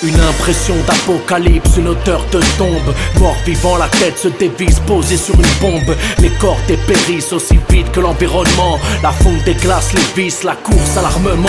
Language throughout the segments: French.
Une impression d'apocalypse, une hauteur de tombe. Mort vivant, la tête se dévisse, posée sur une bombe. Les corps dépérissent aussi vite que l'environnement. La fonte des glaces, les vis, la course à l'armement.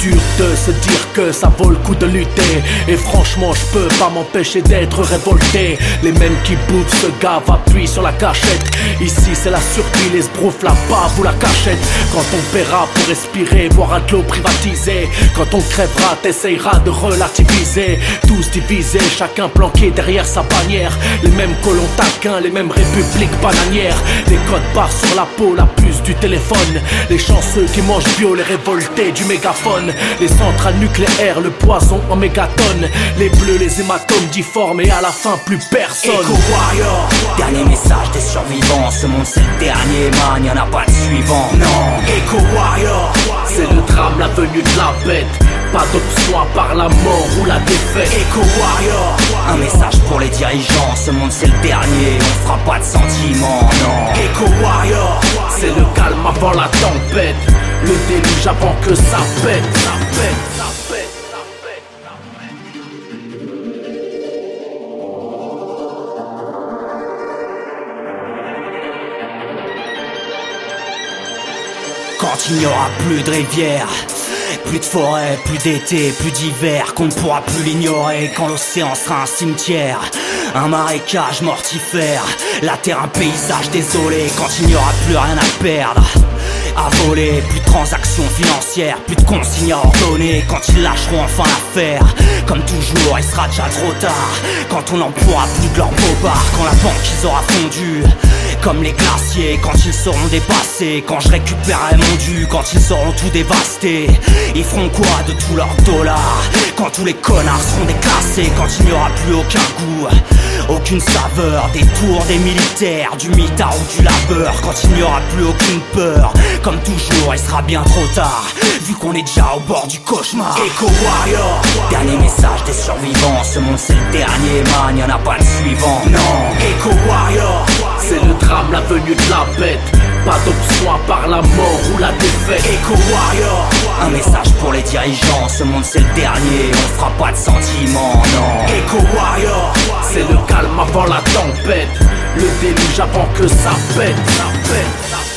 Dur de se dire que ça vaut le coup de lutter. Et franchement, je peux pas m'empêcher d'être révolté. Les mêmes qui bouffent se gavent, appuient sur la cachette. Ici, c'est la surprise, les sbroufs, la bave ou la cachette. Quand on paiera pour respirer, boire de l'eau privatisée. Quand on crèvera, t'essayeras de relativiser tous divisés, chacun planqué derrière sa bannière. Les mêmes colons taquins, les mêmes républiques bananières. Les codes barres sur la peau, la puce du téléphone. Les chanceux qui mangent bio, les révoltés du mégaphone. Les centrales nucléaires, le poison en mégatonnes. Les bleus, les hématomes difformes et à la fin plus personne. Echo Warrior, dernier message des survivants. Ce monde c'est le dernier man, y'en a pas de suivant. Non, Echo Warrior, c'est le drame, la venue de la bête. Pas à part la mort ou la défaite. Echo Warrior, un message pour les dirigeants. Ce monde c'est le dernier, on fera pas de sentiments, non. Echo Warrior, c'est le calme avant la tempête. Le déluge avant que ça pète, ça pète. Quand il n'y aura plus de rivières, plus de forêt, plus d'été, plus d'hiver, qu'on ne pourra plus l'ignorer quand l'océan sera un cimetière, un marécage mortifère, la terre un paysage désolé, quand il n'y aura plus rien à perdre. À voler, plus de transactions financières, plus de consignes à ordonner Quand ils lâcheront enfin l'affaire. Comme toujours, il sera déjà trop tard Quand on n'en pourra plus de leur bobard Quand la banquise aura fondu Comme les glaciers, quand ils seront dépassés Quand je récupérerai mon dû, quand ils auront tout dévasté Ils feront quoi de tous leurs dollars Quand tous les connards seront déclassés Quand il n'y aura plus aucun goût aucune saveur, des tours, des militaires, du mitard ou du labeur Quand il n'y aura plus aucune peur Comme toujours, il sera bien trop tard Vu qu'on est déjà au bord du cauchemar. Echo Warrior, Dernier message des survivants Ce monde c'est le dernier man, y'en a pas de suivant. Non. Echo Warrior, la venue de la bête. Pas d'option à part la mort ou la défaite. Echo Warrior, Un message pour les dirigeants Ce monde c'est le dernier, on fera pas de sentiments Non Echo Warrior, c'est le calme avant la tempête. Le déluge avant que ça pète, ça pète,